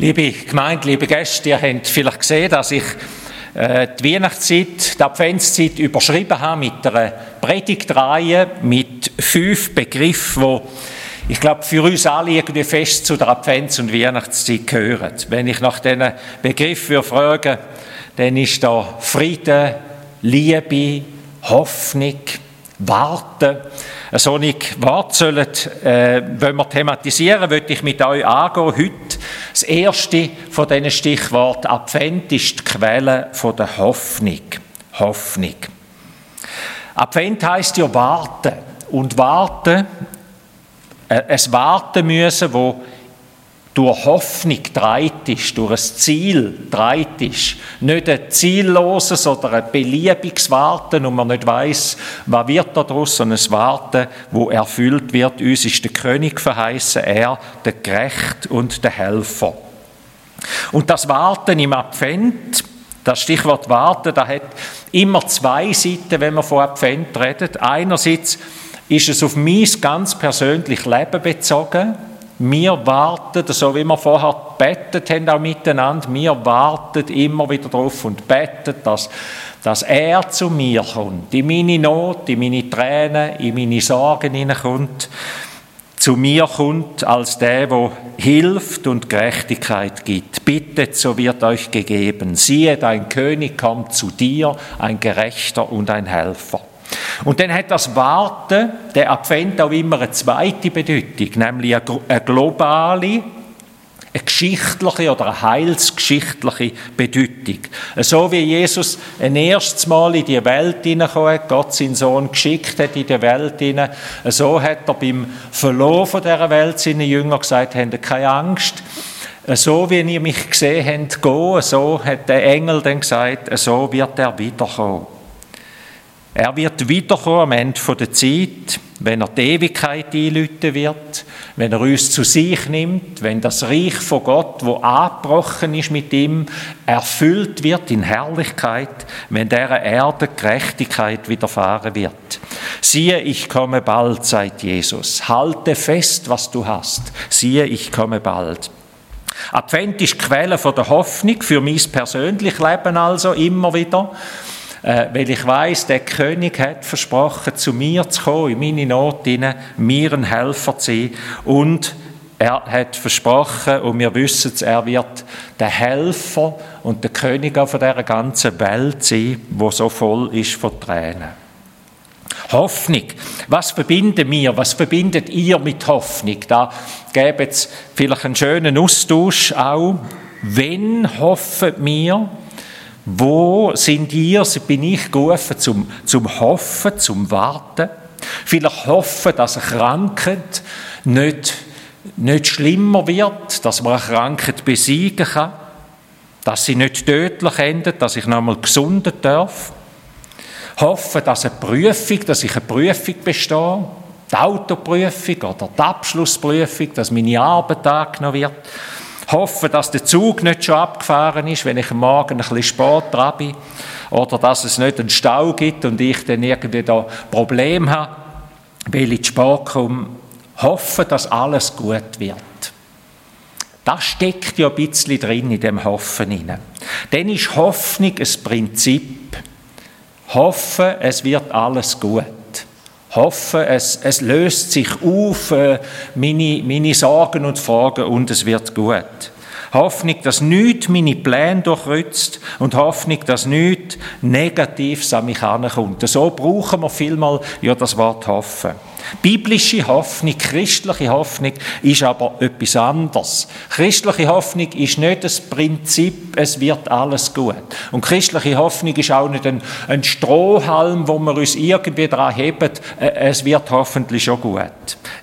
Liebe Gemeinde, liebe Gäste, ihr habt vielleicht gesehen, dass ich äh, die Weihnachtszeit, die Adventszeit überschrieben habe mit einer Predigtreihe mit fünf Begriffen, die ich glaube, für uns alle irgendwie fest zu der Advents- und Weihnachtszeit gehören. Wenn ich nach diesen Begriffen frage, dann ist da Frieden, Liebe, Hoffnung, Warten. So ein Wort sollen, äh, wenn wir thematisieren, würde ich mit euch angehen. Heute das erste von diesen Stichworten Advent ist die Quelle von der Hoffnung. Hoffnung. Advent heißt ja warten. Und warten, äh, es warten müssen, wo durch Hoffnung dreit ist, durch ein Ziel dreit ist. Nicht ein zielloses oder ein beliebiges Warten und man nicht weiß, was wird daraus, sondern ein Warten, wo erfüllt wird. Uns ist der König verheißen, er, der Gerecht und der Helfer. Und das Warten im Advent, das Stichwort Warten, da hat immer zwei Seiten, wenn man von Advent redet. Einerseits ist es auf mein ganz persönliches Leben bezogen, wir warten, so wie wir vorher bettet haben, auch miteinander, wir warten immer wieder darauf und beten, dass, dass er zu mir kommt, in meine Not, in meine Tränen, in meine Sorgen hineinkommt, zu mir kommt als der, der hilft und Gerechtigkeit gibt. Bittet, so wird euch gegeben. Siehe, dein König kommt zu dir, ein Gerechter und ein Helfer. Und dann hat das Warten, der Advent auch immer eine zweite Bedeutung, nämlich eine globale, eine geschichtliche oder eine heilsgeschichtliche Bedeutung. So wie Jesus ein erstes Mal in die Welt hineingekommen hat, Gott seinen Sohn geschickt hat in die Welt hinein, so hat er beim Verlauf dieser Welt seinen Jüngern gesagt, habt keine Angst, so wie ihr mich gesehen habt, gehen, so hat der Engel dann gesagt, so wird er wiederkommen. Er wird wiederkommen am Ende der Zeit, wenn er die Ewigkeit einläuten wird, wenn er uns zu sich nimmt, wenn das Reich von Gott, wo abgebrochen ist mit ihm, erfüllt wird in Herrlichkeit, wenn der Erde Gerechtigkeit widerfahren wird. Siehe, ich komme bald, sagt Jesus. Halte fest, was du hast. Siehe, ich komme bald. Advent ist Quelle der Hoffnung für mein persönliches Leben also immer wieder äh, weil ich weiß, der König hat versprochen, zu mir zu kommen, in meine Not hinein, mir ein Helfer zu sein und er hat versprochen, und wir wissen es, er wird der Helfer und der König auf dieser ganzen Welt sein, wo so voll ist von Tränen. Hoffnung. Was verbinden wir? Was verbindet ihr mit Hoffnung? Da gäbe es vielleicht einen schönen Austausch auch. Wenn hoffen wir, wo sind ihr, bin ich gerufen zum, zum Hoffen, zum Warten? Vielleicht hoffen, dass Krankheit nicht, nicht schlimmer wird, dass man eine Krankheit besiegen kann, dass sie nicht tödlich endet, dass ich nochmal gesunden darf. Hoffen, dass eine Prüfung, dass ich eine Prüfung bestehe, die Autoprüfung oder die Abschlussprüfung, dass meine Arbeit angenommen wird hoffen, dass der Zug nicht schon abgefahren ist, wenn ich am Morgen ein bisschen spät dran bin. Oder dass es nicht einen Stau gibt und ich dann irgendwie da Probleme habe, weil ich zu spät komme. Hoffen, dass alles gut wird. Das steckt ja ein bisschen drin in dem Hoffen hinein. Dann ist Hoffnung ein Prinzip. Hoffen, es wird alles gut hoffe, es, es löst sich auf, äh, meine, meine Sorgen und Fragen und es wird gut. Hoffnung, dass nichts meine Pläne durchrützt und Hoffnung, dass nichts Negatives an mich herankommt. So brauchen wir vielmal ja das Wort hoffen. Biblische Hoffnung, christliche Hoffnung ist aber etwas anderes. Christliche Hoffnung ist nicht das Prinzip, es wird alles gut. Und christliche Hoffnung ist auch nicht ein, ein Strohhalm, wo wir uns irgendwie daran heben, äh, es wird hoffentlich schon gut.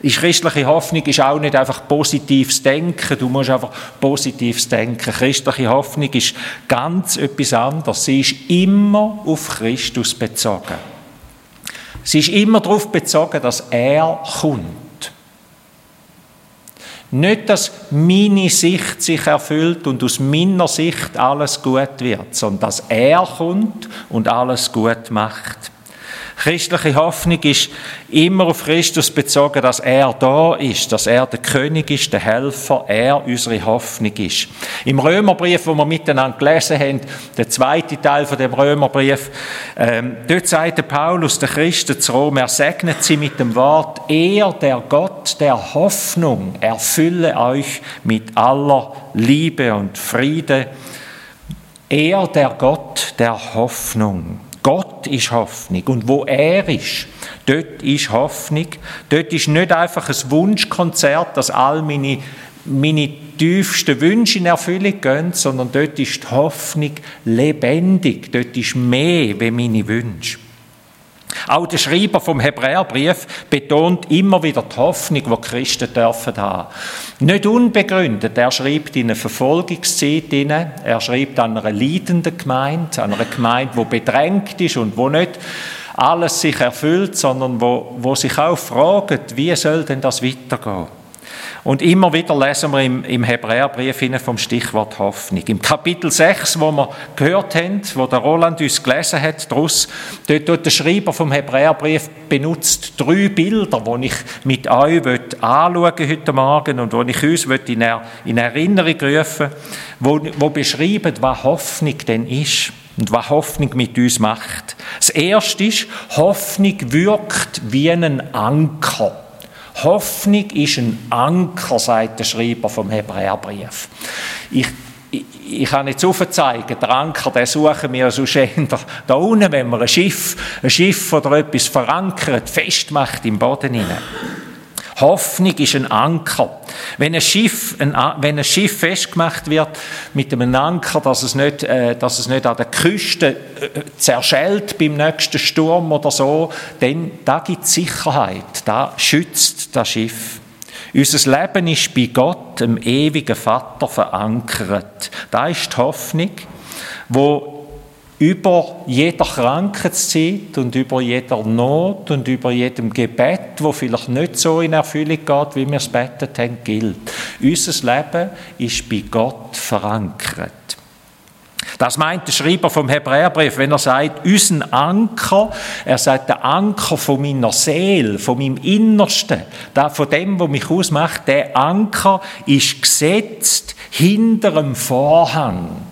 Die christliche Hoffnung ist auch nicht einfach positives Denken, du musst einfach positives Denken. Christliche Hoffnung ist ganz etwas anderes. Sie ist immer auf Christus bezogen. Sie ist immer darauf bezogen, dass er kommt. Nicht, dass meine Sicht sich erfüllt und aus meiner Sicht alles gut wird, sondern dass er kommt und alles gut macht. Christliche Hoffnung ist immer auf Christus bezogen, dass er da ist, dass er der König ist, der Helfer, er unsere Hoffnung ist. Im Römerbrief, wo wir miteinander gelesen haben, der zweite Teil von dem Römerbrief, ähm, dort sagt Paulus, der Christen zu Rom, er segnet sie mit dem Wort, er, der Gott der Hoffnung, erfülle euch mit aller Liebe und Friede. Er, der Gott der Hoffnung. Gott ist Hoffnung. Und wo er ist, dort ist Hoffnung. Dort ist nicht einfach ein Wunschkonzert, dass all meine, meine tiefsten Wünsche in Erfüllung gehen, sondern dort ist die Hoffnung lebendig. Dort ist mehr wie meine Wünsche. Auch der Schreiber vom Hebräerbrief betont immer wieder die Hoffnung, die, Christen dürfen haben. Nicht unbegründet. Er schreibt in einer Verfolgungszeit Er schreibt an einer leidenden Gemeinde, an einer Gemeinde, die bedrängt ist und wo nicht alles sich erfüllt, sondern wo, wo sich auch fragt, wie soll denn das weitergehen? Und immer wieder lesen wir im, im Hebräerbrief vom Stichwort Hoffnung. Im Kapitel 6, wo wir gehört haben, wo der Roland uns gelesen hat, daraus, dort tut der Schreiber vom Hebräerbrief benutzt drei Bilder, die ich mit euch anschauen heute Morgen und die ich uns in, er, in Erinnerung rufen wo, wo beschreiben, was Hoffnung denn ist und was Hoffnung mit uns macht. Das Erste ist, Hoffnung wirkt wie ein Anker. Hoffnung ist ein Anker, sagt der Schreiber vom Hebräerbrief. Ich, ich, ich kann nicht aufzeigen, der Anker, den suchen wir so schön da, da unten, wenn man ein Schiff, ein Schiff oder etwas verankert, festmacht im Boden hinein. Hoffnung ist ein Anker. Wenn ein Schiff, ein, wenn ein Schiff festgemacht wird mit einem Anker, dass es nicht, äh, dass es nicht an der Küste äh, zerschellt beim nächsten Sturm oder so, dann da gibt es Sicherheit, da schützt das Schiff. Unser Leben ist bei Gott, dem ewigen Vater, verankert. Da ist die Hoffnung, wo über jeder Krankheitszeit und über jeder Not und über jedem Gebet, wo vielleicht nicht so in Erfüllung geht, wie wir es betet haben, gilt. Unser Leben ist bei Gott verankert. Das meint der Schreiber vom Hebräerbrief, wenn er sagt, unseren Anker, er sagt, der Anker von meiner Seele, von meinem Innersten, von dem, was mich ausmacht, der Anker ist gesetzt hinter dem Vorhang.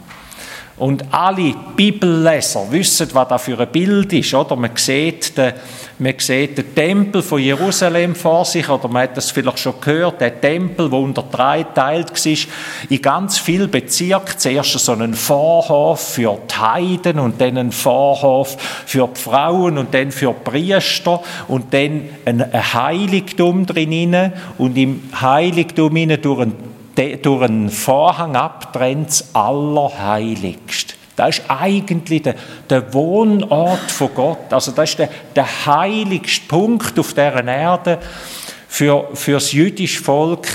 Und alle Bibelleser wissen, was das für ein Bild ist. Oder? Man, sieht den, man sieht den Tempel von Jerusalem vor sich, oder man hat das vielleicht schon gehört, der Tempel, der unter drei teilt war, in ganz vielen Bezirken. Zuerst so einen Vorhof für die Heiden und dann einen Vorhof für die Frauen und dann für die Priester und dann ein Heiligtum drin und im Heiligtum durch einen durch einen Vorhang abtrennt, das Allerheiligste. Das ist eigentlich der, der, Wohnort von Gott. Also das ist der, der heiligste Punkt auf dieser Erde für, für das jüdische Volk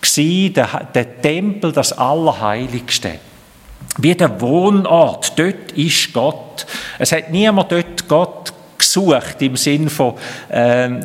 gewesen, der, der Tempel, das Allerheiligste. Wie der Wohnort, dort ist Gott. Es hat niemand dort Gott gesucht im Sinn von, ähm,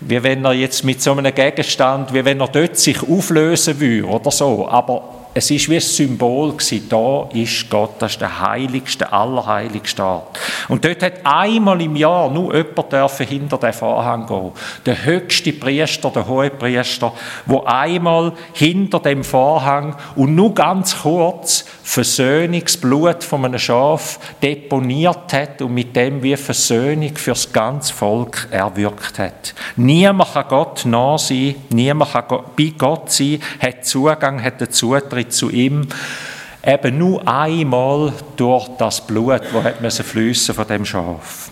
wie wenn er jetzt mit so einem Gegenstand, wie wenn er dort sich auflösen würde oder so. Aber es ist wie ein Symbol gewesen, da ist Gott, das ist der heiligste, allerheiligste Ort. Und dort hat einmal im Jahr nur jemand hinter den Vorhang gehen. Der höchste Priester, der hohe Priester, wo einmal hinter dem Vorhang und nur ganz kurz Versöhnungsblut von einem Schaf deponiert hat und mit dem wie Versöhnung fürs ganze Volk erwirkt hat. Niemand kann Gott nah sein, niemand kann bei Gott sein, hat Zugang, hat den Zutritt Zutritt zu ihm eben nur einmal durch das Blut, wo hat fließen von dem Schaf.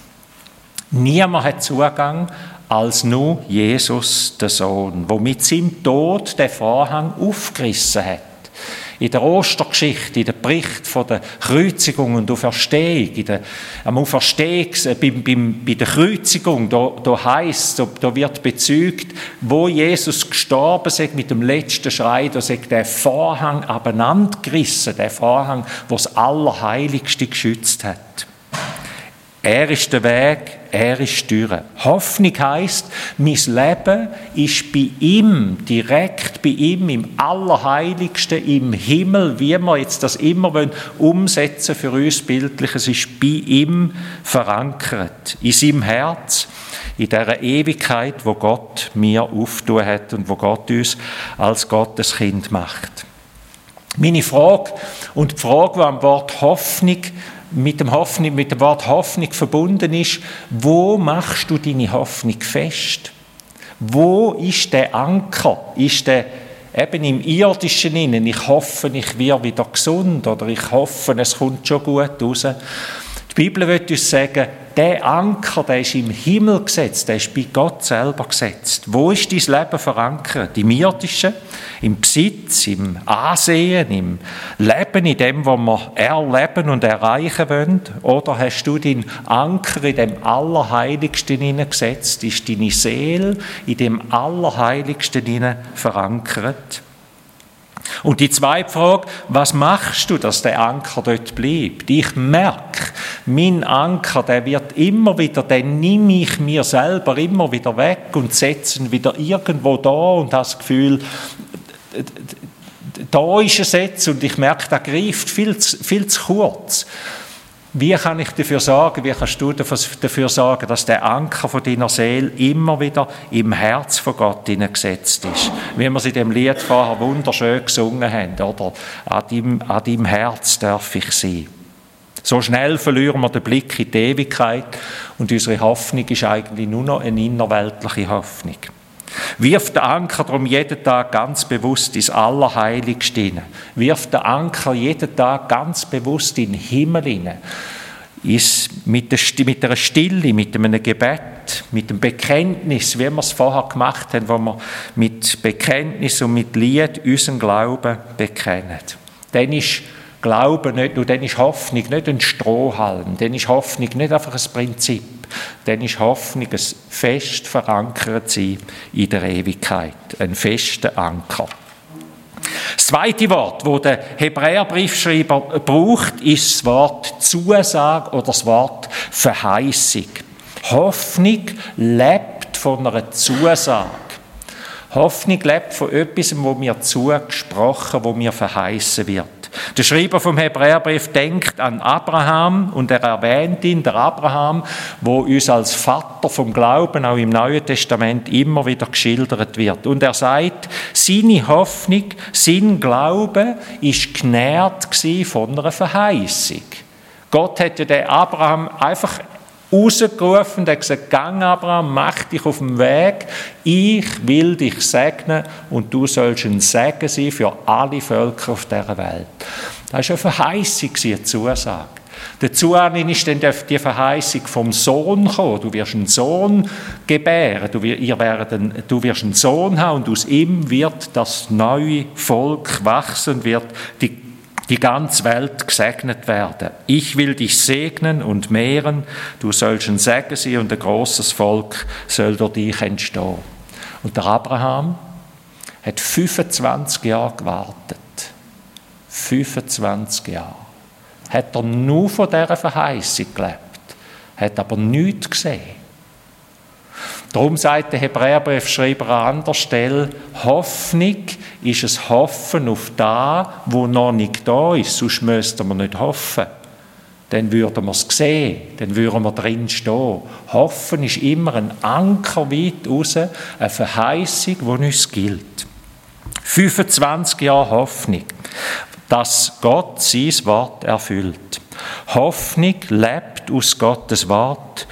Niemand hat Zugang als nur Jesus, der Sohn, wo mit seinem Tod den Vorhang aufgerissen hat in der Ostergeschichte, in dem Bericht von der Kreuzigung und Auferstehung, in der, am Auferstehungs, äh, beim, beim, bei der Kreuzigung, da, da heisst, da, da wird bezeugt, wo Jesus gestorben ist mit dem letzten Schrei, da sagt der Vorhang abeinandergerissen, der Vorhang, wo das Allerheiligste geschützt hat. Er ist der Weg, er ist Tür. Hoffnung heisst, mein Leben ist bei ihm, direkt bei ihm, im Allerheiligsten, im Himmel, wie wir jetzt das immer wollen, umsetzen für uns bildlich. Es ist bei ihm verankert, in seinem Herz, in der Ewigkeit, wo Gott mir auftun hat und wo Gott uns als Gottes Kind macht. Meine Frage und die Frage, die am Wort Hoffnung mit dem, Hoffnung, mit dem Wort Hoffnung verbunden ist, wo machst du deine Hoffnung fest? Wo ist der Anker? Ist der eben im Irdischen innen? Ich hoffe, ich werde wieder gesund oder ich hoffe, es kommt schon gut raus. Bibel wird uns sagen, der Anker, der ist im Himmel gesetzt, der ist bei Gott selber gesetzt. Wo ist dein Leben verankert? Im Irdischen, im Besitz, im Ansehen, im Leben, in dem, was wir erleben und erreichen wollen? Oder hast du deinen Anker in dem Allerheiligsten hineingesetzt? Ist deine Seele in dem Allerheiligsten verankert? Und die zweite Frage, was machst du, dass der Anker dort bleibt? Ich merke, mein Anker, der wird immer wieder, den nehme ich mir selber immer wieder weg und setze ihn wieder irgendwo da und habe das Gefühl, da ist es jetzt und ich merke, der greift viel zu, viel zu kurz. Wie kann ich dafür sorgen, wie kannst du dafür sorgen, dass der Anker von deiner Seele immer wieder im Herz von Gott gesetzt ist? Wie wir es in dem Lied vorher wunderschön gesungen haben, oder? An deinem, an deinem Herz darf ich sein. So schnell verlieren wir den Blick in die Ewigkeit und unsere Hoffnung ist eigentlich nur noch eine innerweltliche Hoffnung. Wirf den Anker darum jeden Tag ganz bewusst ins Allerheiligste hinein. Wirf den Anker jeden Tag ganz bewusst in den Himmel hinein. Ist mit, einer Stille, mit einem Gebet, mit dem Bekenntnis, wie wir es vorher gemacht haben, wo wir mit Bekenntnis und mit Lied unseren Glauben bekennen. Dann ist Glauben nicht nur, dann ist Hoffnung nicht ein Strohhalm, dann ist Hoffnung nicht einfach ein Prinzip, dann ist Hoffnung ein fest verankert sein in der Ewigkeit, ein fester Anker. Das zweite Wort, wo der Hebräerbriefschreiber braucht, ist das Wort Zusage oder das Wort Verheißung. Hoffnung lebt von einer Zusage. Hoffnung lebt von etwas, wo mir zugesprochen, wo mir verheißen wird. Der Schreiber vom Hebräerbrief denkt an Abraham und er erwähnt ihn, der Abraham, wo uns als Vater vom Glauben auch im Neuen Testament immer wieder geschildert wird. Und er sagt, seine Hoffnung, sein Glaube ist genährt von einer Verheißung. Gott hätte den Abraham einfach rausgerufen und hat gesagt, gang Abraham, mach dich auf den Weg, ich will dich segnen und du sollst ein Segen sein für alle Völker auf dieser Welt. Das war eine Verheißung, eine Zusage. Dazu ist dann die Verheißung vom Sohn kommen. Du wirst einen Sohn gebären, du, du wirst einen Sohn haben und aus ihm wird das neue Volk wachsen, wird die die ganze Welt gesegnet werden. Ich will dich segnen und mehren, du sollst ein Segen sein und ein großes Volk soll durch dich entstehen. Und der Abraham hat 25 Jahre gewartet. 25 Jahre. Hat er nur von dieser Verheißung gelebt, hat aber nichts gesehen. Darum sagt der Hebräerbriefschreiber an anderer Stelle, Hoffnung ist es Hoffen auf da, wo noch nicht da ist, sonst müssten wir nicht hoffen. Dann würden wir es sehen, dann würden wir drin stehen. Hoffen ist immer ein Anker weit raus, eine Verheißung, die uns gilt. 25 Jahre Hoffnung, dass Gott sein Wort erfüllt. Hoffnung lebt aus Gottes Wort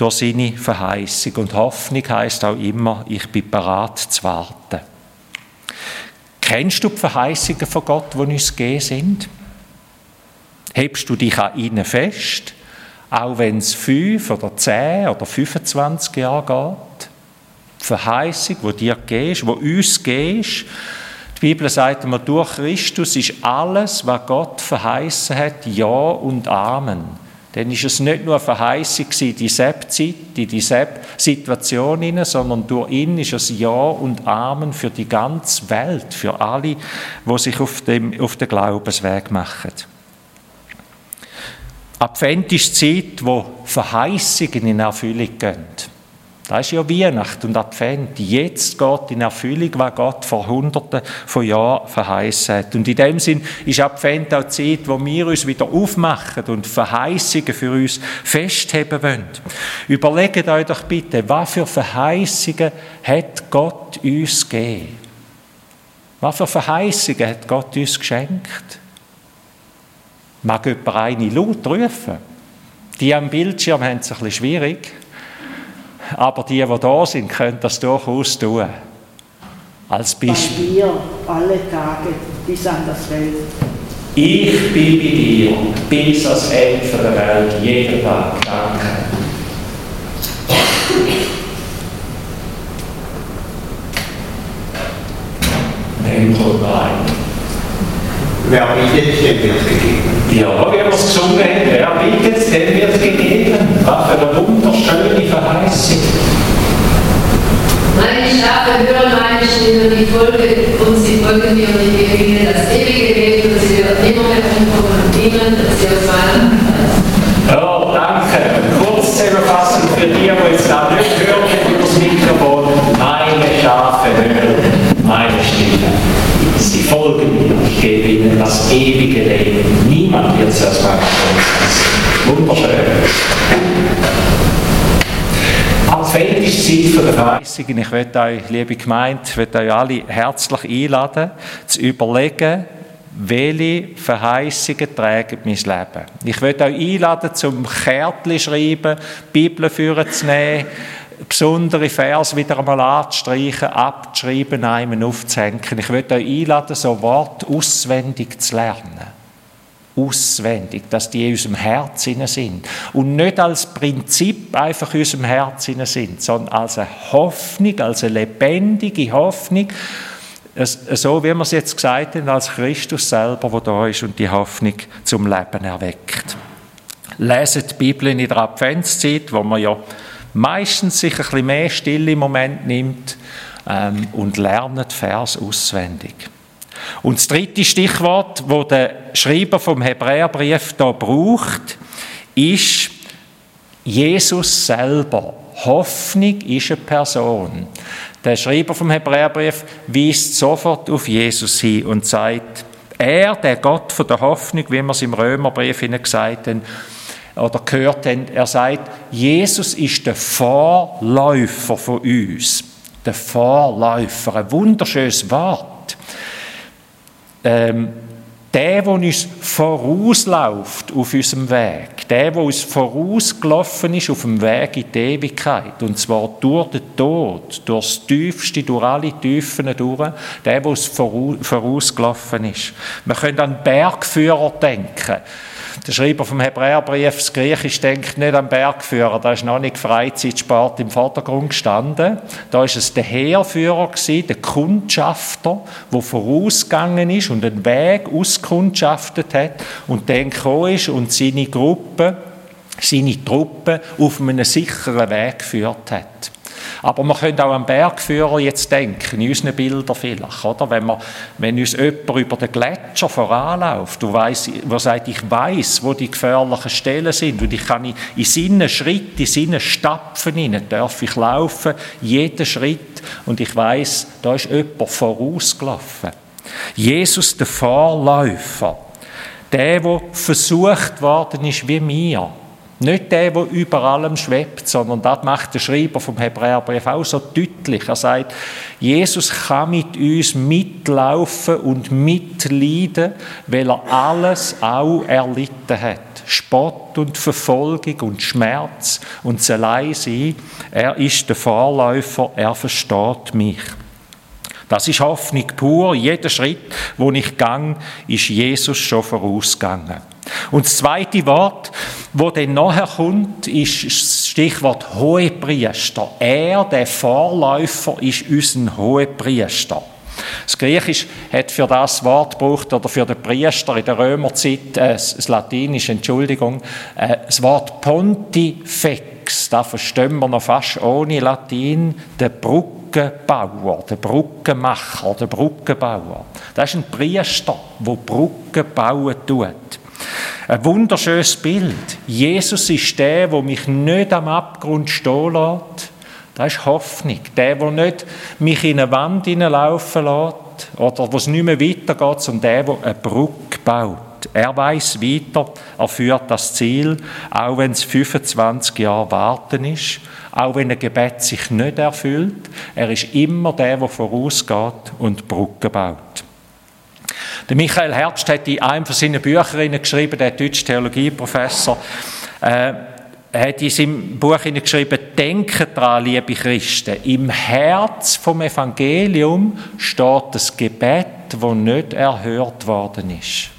durch seine Verheißung. Und Hoffnung heißt auch immer, ich bin bereit zu warten. Kennst du die Verheißungen von Gott, die uns gegeben sind? Hebst du dich an ihnen fest, auch wenn es fünf oder zehn oder 25 Jahre geht? Die Verheißung, die dir gehst, die uns gehst, die Bibel sagt immer, durch Christus ist alles, was Gott verheißen hat, Ja und Amen dann ist es nicht nur eine Verheißung die Sepp-Zeit, in Sepp-Situation, sondern durch ihn ist es Ja und Amen für die ganze Welt, für alle, die sich auf, dem, auf den Glaubensweg machen. Advent ist die Zeit, wo Verheißungen in Erfüllung gehen. Das ist ja Weihnacht und Advent. Jetzt geht in Erfüllung, was Gott vor Hunderten von Jahren verheißen hat. Und in dem Sinn ist Advent auch die Zeit, wo wir uns wieder aufmachen und Verheißungen für uns festheben wollen. Überlegt euch doch bitte, was für Verheißungen hat Gott uns gegeben? Was für Verheißungen hat Gott uns geschenkt? Mag jemand eine laut rufen? Die am Bildschirm haben es ein bisschen schwierig. Aber die, die da sind, können das durchaus tun. Als Beispiel. Bei dir alle Tage bis an das Welt. Ich bin bei dir bis ans Ende der Welt, jeden Tag. Danke. Nimm kommt rein. Wer bittet, dem wird gegeben. Ja, wie wir es gesungen haben, wer bittet, dem wird gegeben. Was für eine wunderschöne Verheißung. Meine Schafe hören meine Stimme, die folgen und sie folgen mir und ich gebe ihnen das ewige Leben und sie werden immer mehr umkommen und dienen, dass sie aus meiner Ja, danke. Kurz zusammenfassend für die, ewige Leben. Niemand wird sie aus meiner Schoß Wunderschön. Advent ist die Zeit der Verheißungen. Ich möchte euch, liebe Gemeinde, möchte euch alle herzlich einladen, zu überlegen, welche Verheißungen tragen mein Leben. Ich möchte euch einladen, zum Kärtchen schreiben, Bibel zu nehmen, besondere Vers wieder einmal anzustreichen, abzuschreiben, einem aufzuhängen. Ich möchte euch einladen, so Wort auswendig zu lernen auswendig, dass die in unserem Herzen sind. Und nicht als Prinzip einfach in unserem Herzen sind, sondern als eine Hoffnung, als eine lebendige Hoffnung, so wie wir es jetzt gesagt haben, als Christus selber, der da ist und die Hoffnung zum Leben erweckt. Lesen die Bibel in der Adventszeit, wo man ja meistens sich ein bisschen mehr Stille im Moment nimmt ähm, und lernt Vers auswendig. Und das dritte Stichwort, wo der Schreiber vom Hebräerbrief da braucht, ist Jesus selber. Hoffnung ist eine Person. Der Schreiber vom Hebräerbrief weist sofort auf Jesus hin und sagt, er, der Gott von der Hoffnung, wie wir es im Römerbrief gesagt haben, oder gehört haben, er sagt, Jesus ist der Vorläufer von uns. Der Vorläufer, ein wunderschönes Wort ähm, der, der uns vorausläuft auf unserem Weg, der, der uns vorausgelaufen ist auf dem Weg in die Ewigkeit, und zwar durch den Tod, durch das Tiefste, durch alle Tiefen durch, der, der uns vorausgelaufen ist. Wir können an Bergführer denken. Der Schreiber vom Hebräerbrief, das Griechisch, denkt nicht an Bergführer. Da ist noch nicht Freizeitsport im Vordergrund gestanden. Da war es der Heerführer gewesen, der Kundschafter, der vorausgegangen ist und einen Weg auskundschaftet hat und dann gekommen ist und seine Gruppe, seine Truppen auf einen sicheren Weg geführt hat. Aber man könnte auch an Bergführer jetzt denken, in unseren Bildern vielleicht, oder? Wenn, man, wenn uns jemand über den Gletscher voranläuft, weiss, der sagt, ich weiß, wo die gefährlichen Stellen sind und ich kann in, in seinen Schritt, in seinen Stapfen hinein, darf ich laufen, jeden Schritt und ich weiß, da ist jemand vorausgelaufen. Jesus, der Vorläufer, der, der versucht worden ist wie mir, nicht der, der über allem schwebt, sondern das macht der Schreiber vom Hebräerbrief auch so deutlich. Er sagt, Jesus kann mit uns mitlaufen und mitleiden, weil er alles auch erlitten hat. Spott und Verfolgung und Schmerz und das Alleinsein. Er ist der Vorläufer, er versteht mich. Das ist Hoffnung pur. Jeder Schritt, wo ich gang, ist Jesus schon vorausgegangen. Und das zweite Wort, wo dann nachher kommt, ist das Stichwort Hohepriester. Er, der Vorläufer, ist unser Hohepriester. Das Griechisch hat für das Wort gebraucht, oder für den Priester in der Römerzeit, äh, das Latinisch, Entschuldigung, äh, das Wort Pontifex. Da verstehen wir noch fast ohne Latin, der Brückenbauer, der Brückenmacher, der Brückenbauer. Das ist ein Priester, der Brücken bauen tut. Ein wunderschönes Bild. Jesus ist der, der mich nicht am Abgrund stehen lässt. Das ist Hoffnung. Der, der nicht mich in eine Wand hineinlaufen lässt oder wo es nicht mehr weitergeht, sondern der, der eine Brücke baut. Er weiß weiter, er führt das Ziel, auch wenn es 25 Jahre warten ist, auch wenn ein Gebet sich nicht erfüllt. Er ist immer der, der vorausgeht und Brücken baut. Der Michael Herbst hat in einem von seinen Büchern geschrieben, der deutsche Theologieprofessor, äh, hat in seinem Buch geschrieben, denke daran, liebe Christen, im Herz vom Evangelium steht das Gebet, das nicht erhört worden ist.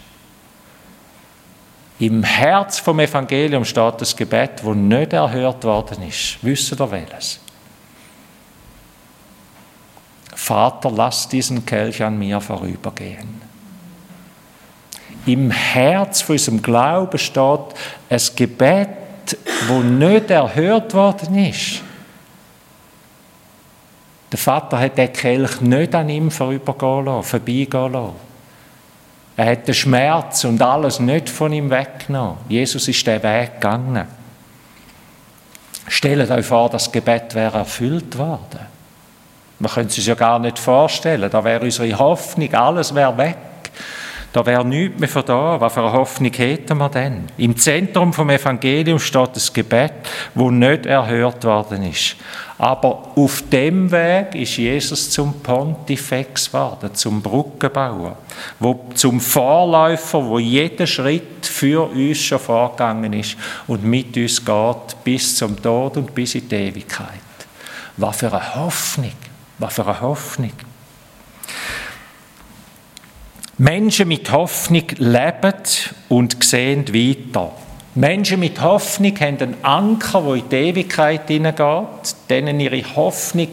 Im Herz vom Evangelium steht das Gebet, das nicht erhört worden ist. Wissen ihr welches? Vater, lass diesen Kelch an mir vorübergehen im Herz von unserem Glauben steht ein Gebet, wo nicht erhört worden ist. Der Vater hat den Kelch nicht an ihm vorübergehen lassen, vorbeigehen lassen. Er hat den Schmerz und alles nicht von ihm weggenommen. Jesus ist den Weg gegangen. Stellt euch vor, das Gebet wäre erfüllt worden. Man könnte es sich ja gar nicht vorstellen. Da wäre unsere Hoffnung, alles wäre weg. Da wäre nichts mehr von da. Was für eine Hoffnung hätten wir denn? Im Zentrum vom Evangelium steht das Gebet, wo nicht erhört worden ist. Aber auf dem Weg ist Jesus zum Pontifex geworden, zum Brückenbauer, wo zum Vorläufer, wo jeder Schritt für uns schon vorgegangen ist und mit uns geht bis zum Tod und bis in die Ewigkeit. Was für eine Hoffnung! Was für eine Hoffnung! Menschen mit Hoffnung leben und sehen weiter. Menschen mit Hoffnung haben einen Anker, der in die Ewigkeit hineingeht. Denen ihre Hoffnung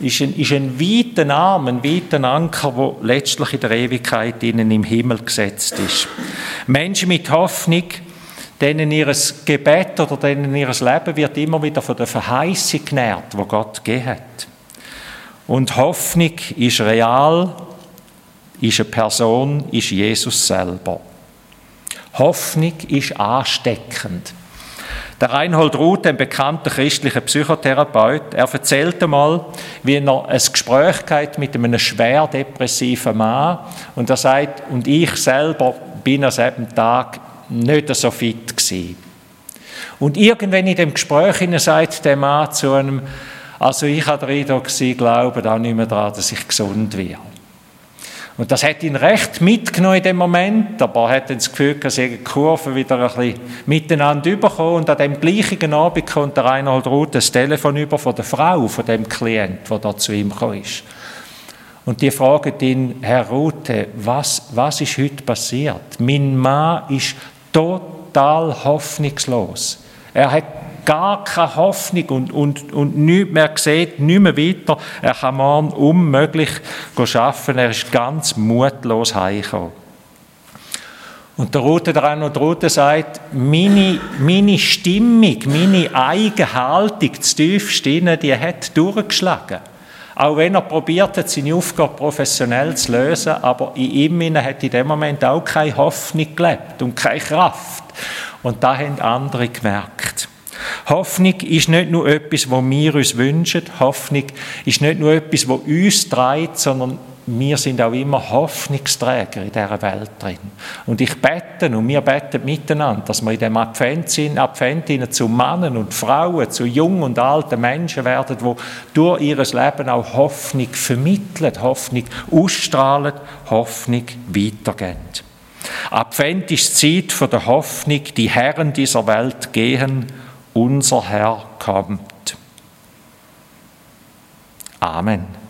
ist ein, ist ein weiter Arm, ein weiter Anker, der letztlich in der Ewigkeit ihnen im Himmel gesetzt ist. Menschen mit Hoffnung, denen ihr Gebet oder denen ihr Leben wird immer wieder von der Verheißung genährt, wo Gott gegeben hat. Und Hoffnung ist real, ist eine Person, ist Jesus selber. Hoffnung ist ansteckend. Der Reinhold Ruth, ein bekannter christlicher Psychotherapeut, er erzählte mal, wie er ein Gespräch mit einem schwer depressiven Mann und er sagt, und ich selber bin an diesem Tag nicht so fit gewesen. Und irgendwann in dem Gespräch sagt der Mann zu einem, also ich habe den Eindruck, Sie glauben nicht mehr daran, dass ich gesund werde. Und das hat ihn recht mitgenommen in dem Moment, aber er hat das Gefühl, dass die Kurve wieder ein bisschen miteinander überkommen und an dem gleichen Abend kommt der Reinhold Ruth das Telefon über von der Frau, von dem Klient, der da zu ihm gekommen ist. Und die fragt ihn, Herr Rute, was, was ist heute passiert? Mein Mann ist total hoffnungslos. Er hat gar keine Hoffnung und, und, und nichts mehr sieht, nicht mehr weiter. Er kann morgen unmöglich arbeiten. Er ist ganz mutlos heimgekommen. Und der Rote dran und der Rote sagt, meine, meine Stimmung, meine eigene Haltung, das tiefste innen, die hat durchgeschlagen. Auch wenn er probiert hat, seine Aufgabe professionell zu lösen, aber in ihm hat in dem Moment auch keine Hoffnung gelebt und keine Kraft. Und da haben andere gemerkt. Hoffnung ist nicht nur etwas, was wir uns wünschen. Hoffnung ist nicht nur etwas, was uns treibt, sondern wir sind auch immer Hoffnungsträger in dieser Welt drin. Und ich bete und wir beten miteinander, dass wir in dem Advent sind, Advent zu Männern und Frauen, zu jungen und alten Menschen werden, die durch ihr Leben auch Hoffnung vermitteln, Hoffnung ausstrahlen, Hoffnung weitergeben. Advent ist die Zeit der Hoffnung, die Herren dieser Welt gehen unser Herr kommt. Amen.